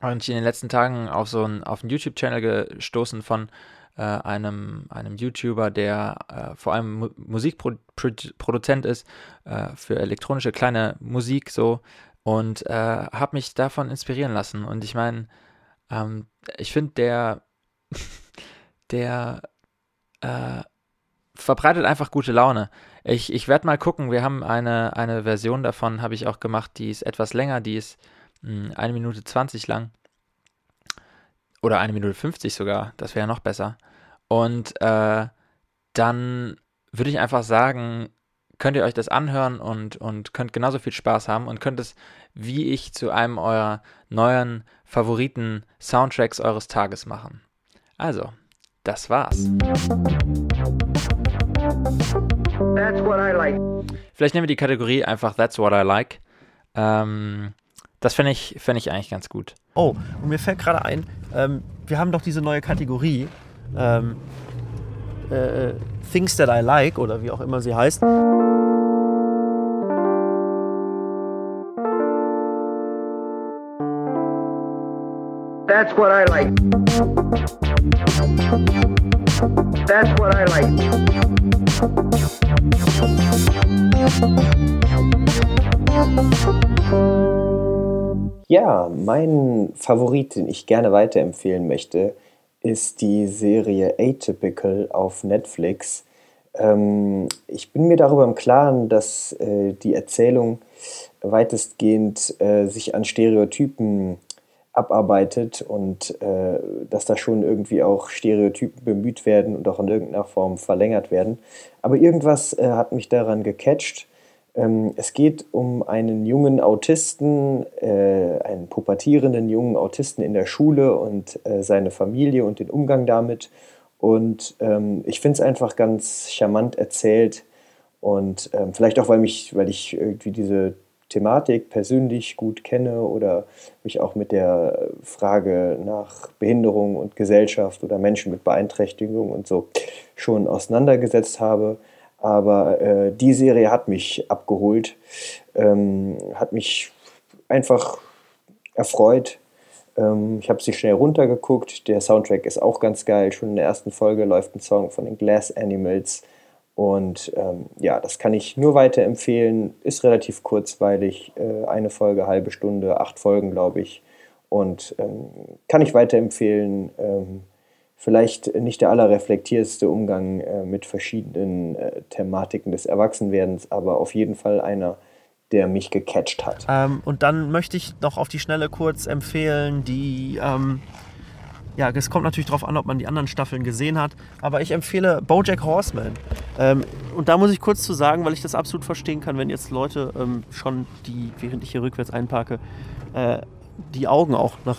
bin ich in den letzten Tagen auf so einen, auf einen YouTube-Channel gestoßen von äh, einem, einem YouTuber, der äh, vor allem Mu Musikproduzent ist äh, für elektronische kleine Musik so und äh, habe mich davon inspirieren lassen. Und ich meine, ähm, ich finde, der, [LAUGHS] der äh, verbreitet einfach gute Laune. Ich, ich werde mal gucken, wir haben eine, eine Version davon, habe ich auch gemacht, die ist etwas länger, die ist mh, eine Minute 20 lang. Oder eine Minute 50 sogar, das wäre ja noch besser. Und äh, dann würde ich einfach sagen, könnt ihr euch das anhören und, und könnt genauso viel Spaß haben und könnt es wie ich zu einem eurer neuen Favoriten Soundtracks eures Tages machen. Also, das war's. That's what I like. Vielleicht nehmen wir die Kategorie einfach That's What I Like. Ähm, das fände ich, fänd ich eigentlich ganz gut. Oh, und mir fällt gerade ein, ähm, wir haben doch diese neue Kategorie, ähm, äh, Things That I Like oder wie auch immer sie heißt. That's what I like. That's what I like. Ja, mein Favorit, den ich gerne weiterempfehlen möchte, ist die Serie Atypical auf Netflix. Ähm, ich bin mir darüber im Klaren, dass äh, die Erzählung weitestgehend äh, sich an Stereotypen abarbeitet und äh, dass da schon irgendwie auch Stereotypen bemüht werden und auch in irgendeiner Form verlängert werden. Aber irgendwas äh, hat mich daran gecatcht. Ähm, es geht um einen jungen Autisten, äh, einen pubertierenden jungen Autisten in der Schule und äh, seine Familie und den Umgang damit. Und ähm, ich finde es einfach ganz charmant erzählt und ähm, vielleicht auch, weil, mich, weil ich irgendwie diese Thematik persönlich gut kenne oder mich auch mit der Frage nach Behinderung und Gesellschaft oder Menschen mit Beeinträchtigung und so schon auseinandergesetzt habe. Aber äh, die Serie hat mich abgeholt, ähm, hat mich einfach erfreut. Ähm, ich habe sie schnell runtergeguckt. Der Soundtrack ist auch ganz geil. Schon in der ersten Folge läuft ein Song von den Glass Animals. Und ähm, ja, das kann ich nur weiterempfehlen. Ist relativ kurzweilig. Äh, eine Folge, halbe Stunde, acht Folgen, glaube ich. Und ähm, kann ich weiterempfehlen. Ähm, vielleicht nicht der allerreflektierteste Umgang äh, mit verschiedenen äh, Thematiken des Erwachsenwerdens, aber auf jeden Fall einer, der mich gecatcht hat. Ähm, und dann möchte ich noch auf die Schnelle kurz empfehlen, die, ähm, ja, es kommt natürlich darauf an, ob man die anderen Staffeln gesehen hat, aber ich empfehle Bojack Horseman. Ähm, und da muss ich kurz zu sagen, weil ich das absolut verstehen kann, wenn jetzt Leute ähm, schon die, während ich hier rückwärts einparke, äh, die Augen auch nach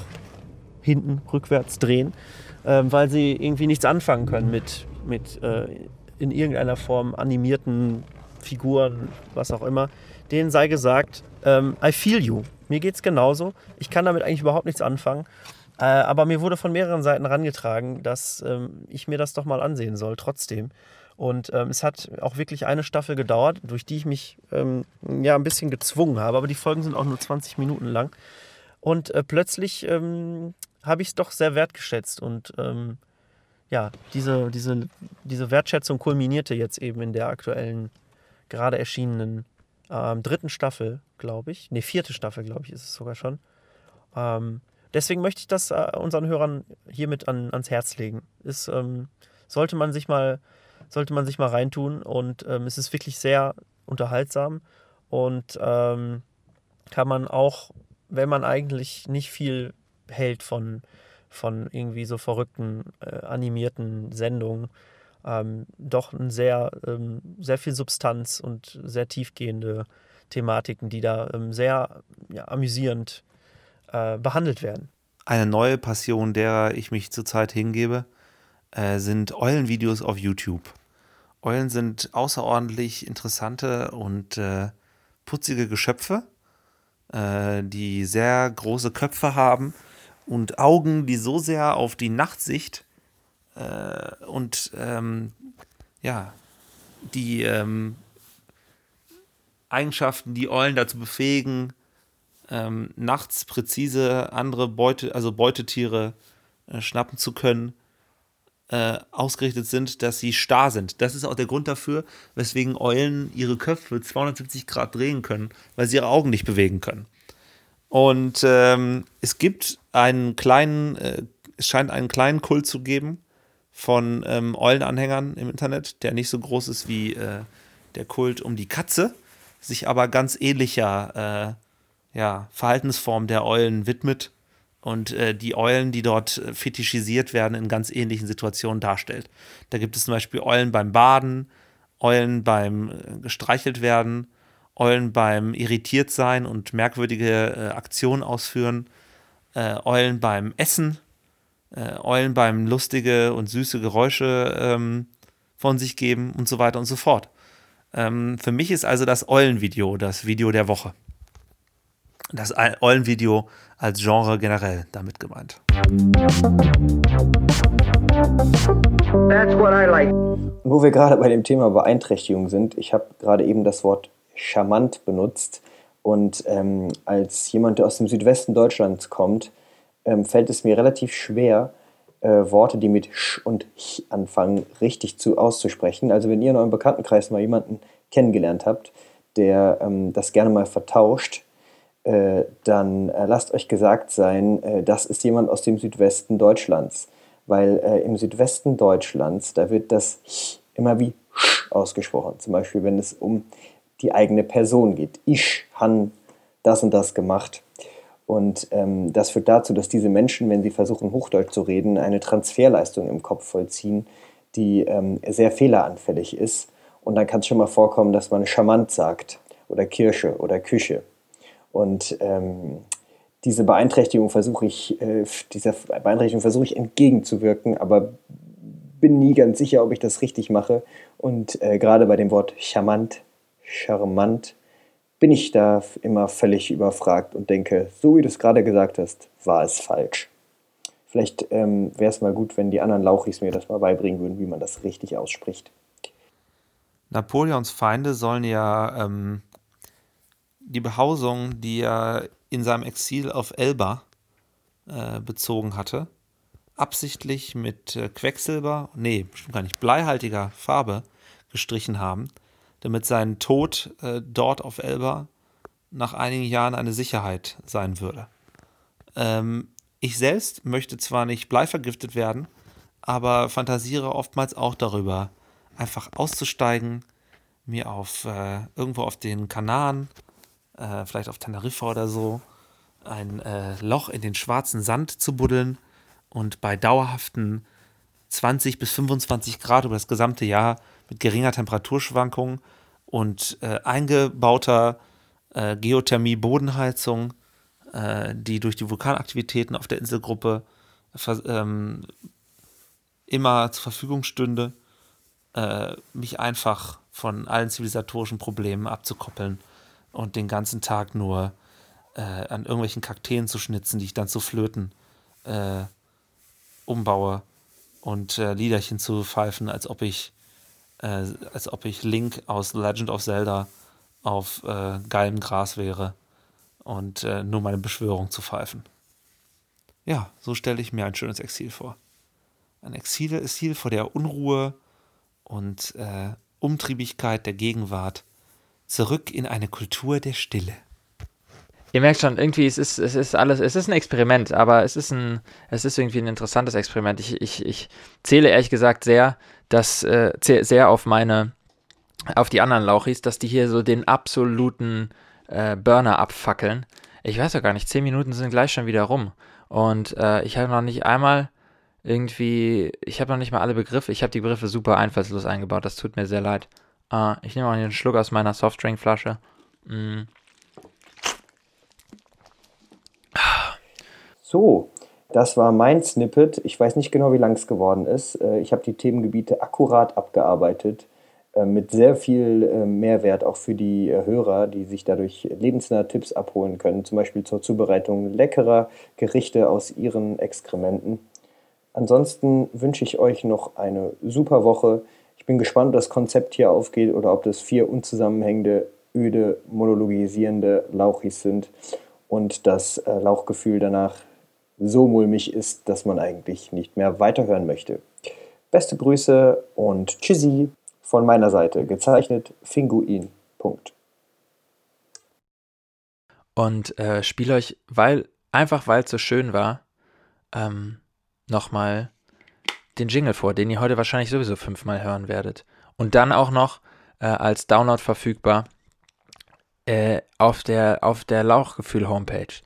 hinten rückwärts drehen, äh, weil sie irgendwie nichts anfangen können mit, mit äh, in irgendeiner Form animierten Figuren, was auch immer denen sei gesagt, ähm, I feel you. Mir geht's genauso. Ich kann damit eigentlich überhaupt nichts anfangen. Äh, aber mir wurde von mehreren Seiten herangetragen, dass ähm, ich mir das doch mal ansehen soll, trotzdem. Und ähm, es hat auch wirklich eine Staffel gedauert, durch die ich mich ähm, ja ein bisschen gezwungen habe. Aber die Folgen sind auch nur 20 Minuten lang. Und äh, plötzlich ähm, habe ich es doch sehr wertgeschätzt. Und ähm, ja, diese, diese, diese Wertschätzung kulminierte jetzt eben in der aktuellen, gerade erschienenen ähm, dritten Staffel, glaube ich. Ne, vierte Staffel, glaube ich, ist es sogar schon. Ähm, deswegen möchte ich das äh, unseren Hörern hiermit an, ans Herz legen. Ist, ähm, sollte man sich mal, sollte man sich mal reintun und ähm, es ist wirklich sehr unterhaltsam und ähm, kann man auch, wenn man eigentlich nicht viel hält von, von irgendwie so verrückten äh, animierten Sendungen, ähm, doch ein sehr, ähm, sehr viel Substanz und sehr tiefgehende Thematiken, die da ähm, sehr ja, amüsierend äh, behandelt werden. Eine neue Passion, derer ich mich zurzeit hingebe, äh, sind Eulenvideos auf YouTube. Eulen sind außerordentlich interessante und äh, putzige Geschöpfe, äh, die sehr große Köpfe haben und Augen, die so sehr auf die Nachtsicht äh, und ähm, ja, die ähm, Eigenschaften, die Eulen dazu befähigen, ähm, nachts präzise andere Beute, also Beutetiere äh, schnappen zu können, äh, ausgerichtet sind, dass sie starr sind. Das ist auch der Grund dafür, weswegen Eulen ihre Köpfe 270 Grad drehen können, weil sie ihre Augen nicht bewegen können. Und ähm, es gibt einen kleinen, äh, es scheint einen kleinen Kult zu geben, von ähm, Eulenanhängern im Internet, der nicht so groß ist wie äh, der Kult um die Katze, sich aber ganz ähnlicher äh, ja, Verhaltensform der Eulen widmet und äh, die Eulen, die dort äh, fetischisiert werden, in ganz ähnlichen Situationen darstellt. Da gibt es zum Beispiel Eulen beim Baden, Eulen beim äh, gestreichelt werden, Eulen beim irritiert sein und merkwürdige äh, Aktionen ausführen, Eulen beim Essen äh, Eulen beim lustige und süße Geräusche ähm, von sich geben und so weiter und so fort. Ähm, für mich ist also das Eulenvideo das Video der Woche. Das Eulenvideo als Genre generell damit gemeint. That's what I like. Wo wir gerade bei dem Thema Beeinträchtigung sind, ich habe gerade eben das Wort charmant benutzt und ähm, als jemand, der aus dem Südwesten Deutschlands kommt, ähm, fällt es mir relativ schwer, äh, Worte, die mit sch und ch anfangen, richtig zu auszusprechen. Also wenn ihr in eurem Bekanntenkreis mal jemanden kennengelernt habt, der ähm, das gerne mal vertauscht, dann äh, lasst euch gesagt sein, äh, das ist jemand aus dem Südwesten Deutschlands. Weil äh, im Südwesten Deutschlands, da wird das immer wie sch ausgesprochen. Zum Beispiel, wenn es um die eigene Person geht. Ich han das und das gemacht. Und ähm, das führt dazu, dass diese Menschen, wenn sie versuchen, Hochdeutsch zu reden, eine Transferleistung im Kopf vollziehen, die ähm, sehr fehleranfällig ist. Und dann kann es schon mal vorkommen, dass man charmant sagt oder Kirche oder Küche. Und ähm, diese Beeinträchtigung versuche ich, äh, dieser Beeinträchtigung versuche ich entgegenzuwirken, aber bin nie ganz sicher, ob ich das richtig mache. Und äh, gerade bei dem Wort charmant, charmant, bin ich da immer völlig überfragt und denke, so wie du es gerade gesagt hast, war es falsch. Vielleicht ähm, wäre es mal gut, wenn die anderen Lauchis mir das mal beibringen würden, wie man das richtig ausspricht. Napoleons Feinde sollen ja ähm, die Behausung, die er in seinem Exil auf Elba äh, bezogen hatte, absichtlich mit äh, Quecksilber, nee, bestimmt gar nicht, bleihaltiger Farbe gestrichen haben, damit sein Tod äh, dort auf Elba nach einigen Jahren eine Sicherheit sein würde. Ähm, ich selbst möchte zwar nicht bleivergiftet werden, aber fantasiere oftmals auch darüber, einfach auszusteigen, mir auf äh, irgendwo auf den Kanaren, äh, vielleicht auf Teneriffa oder so, ein äh, Loch in den schwarzen Sand zu buddeln und bei dauerhaften 20 bis 25 Grad über das gesamte Jahr mit geringer Temperaturschwankung und äh, eingebauter äh, Geothermie-Bodenheizung, äh, die durch die Vulkanaktivitäten auf der Inselgruppe ähm, immer zur Verfügung stünde, äh, mich einfach von allen zivilisatorischen Problemen abzukoppeln und den ganzen Tag nur äh, an irgendwelchen Kakteen zu schnitzen, die ich dann zu Flöten äh, umbaue und äh, Liederchen zu pfeifen, als ob ich äh, als ob ich Link aus Legend of Zelda auf äh, geilem Gras wäre und äh, nur meine Beschwörung zu pfeifen. Ja, so stelle ich mir ein schönes Exil vor. Ein Exil, Exil vor der Unruhe und Umtriebigkeit der Gegenwart, zurück in eine Kultur der Stille. Ihr merkt schon, irgendwie, es ist, es ist alles, es ist ein Experiment, aber es ist ein, es ist irgendwie ein interessantes Experiment. Ich, ich, ich zähle ehrlich gesagt sehr, dass, äh, sehr auf meine, auf die anderen Lauchis, dass die hier so den absoluten äh, Burner abfackeln. Ich weiß ja gar nicht, zehn Minuten sind gleich schon wieder rum. Und äh, ich habe noch nicht einmal irgendwie, ich habe noch nicht mal alle Begriffe, ich habe die Begriffe super einfallslos eingebaut, das tut mir sehr leid. Äh, ich nehme auch einen Schluck aus meiner Softdrinkflasche. Mm. So, das war mein Snippet. Ich weiß nicht genau, wie lang es geworden ist. Äh, ich habe die Themengebiete akkurat abgearbeitet, äh, mit sehr viel äh, Mehrwert auch für die Hörer, die sich dadurch lebensnahe Tipps abholen können, zum Beispiel zur Zubereitung leckerer Gerichte aus ihren Exkrementen. Ansonsten wünsche ich euch noch eine super Woche. Bin gespannt, ob das Konzept hier aufgeht oder ob das vier unzusammenhängende, öde, monologisierende Lauchis sind und das Lauchgefühl danach so mulmig ist, dass man eigentlich nicht mehr weiterhören möchte. Beste Grüße und Tschüssi von meiner Seite. Gezeichnet Finguin. Punkt. Und äh, spiele euch, weil, einfach weil es so schön war, ähm, nochmal den Jingle vor, den ihr heute wahrscheinlich sowieso fünfmal hören werdet. Und dann auch noch äh, als Download verfügbar äh, auf der, auf der Lauchgefühl-Homepage.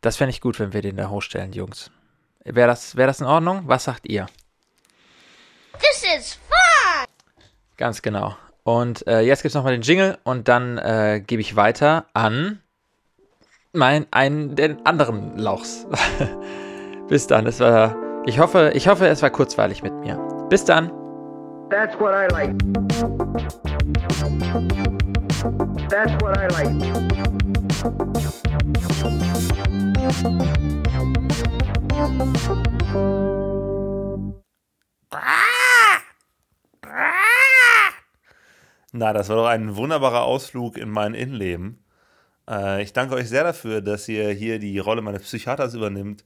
Das fände ich gut, wenn wir den da hochstellen, Jungs. Wäre das, wär das in Ordnung? Was sagt ihr? This is fun! Ganz genau. Und äh, jetzt gibt es nochmal den Jingle und dann äh, gebe ich weiter an mein, einen den anderen Lauchs. [LAUGHS] Bis dann. Es war, ich, hoffe, ich hoffe, es war kurzweilig mit mir. Bis dann. That's what I like. That's what I like. Na, das war doch ein wunderbarer Ausflug in mein Innenleben. Äh, ich danke euch sehr dafür, dass ihr hier die Rolle meines Psychiaters übernimmt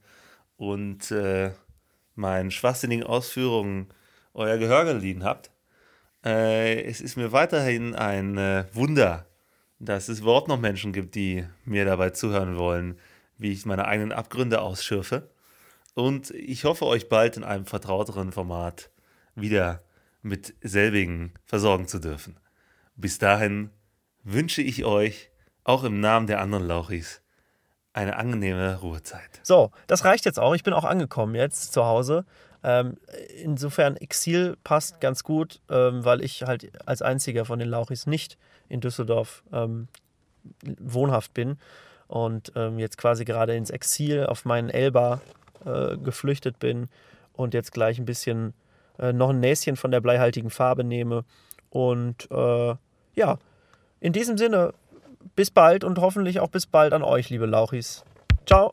und äh, meinen schwachsinnigen Ausführungen euer Gehör geliehen habt. Äh, es ist mir weiterhin ein äh, Wunder, dass es überhaupt noch Menschen gibt, die mir dabei zuhören wollen, wie ich meine eigenen Abgründe ausschürfe. Und ich hoffe, euch bald in einem vertrauteren Format wieder mit selbigen versorgen zu dürfen. Bis dahin wünsche ich euch, auch im Namen der anderen Lauchis, eine angenehme Ruhezeit. So, das reicht jetzt auch. Ich bin auch angekommen jetzt zu Hause. Ähm, insofern Exil passt ganz gut, ähm, weil ich halt als einziger von den Lauchis nicht in Düsseldorf ähm, wohnhaft bin und ähm, jetzt quasi gerade ins Exil auf meinen Elba äh, geflüchtet bin und jetzt gleich ein bisschen äh, noch ein Näschen von der bleihaltigen Farbe nehme. Und äh, ja, in diesem Sinne, bis bald und hoffentlich auch bis bald an euch, liebe Lauchis. Ciao!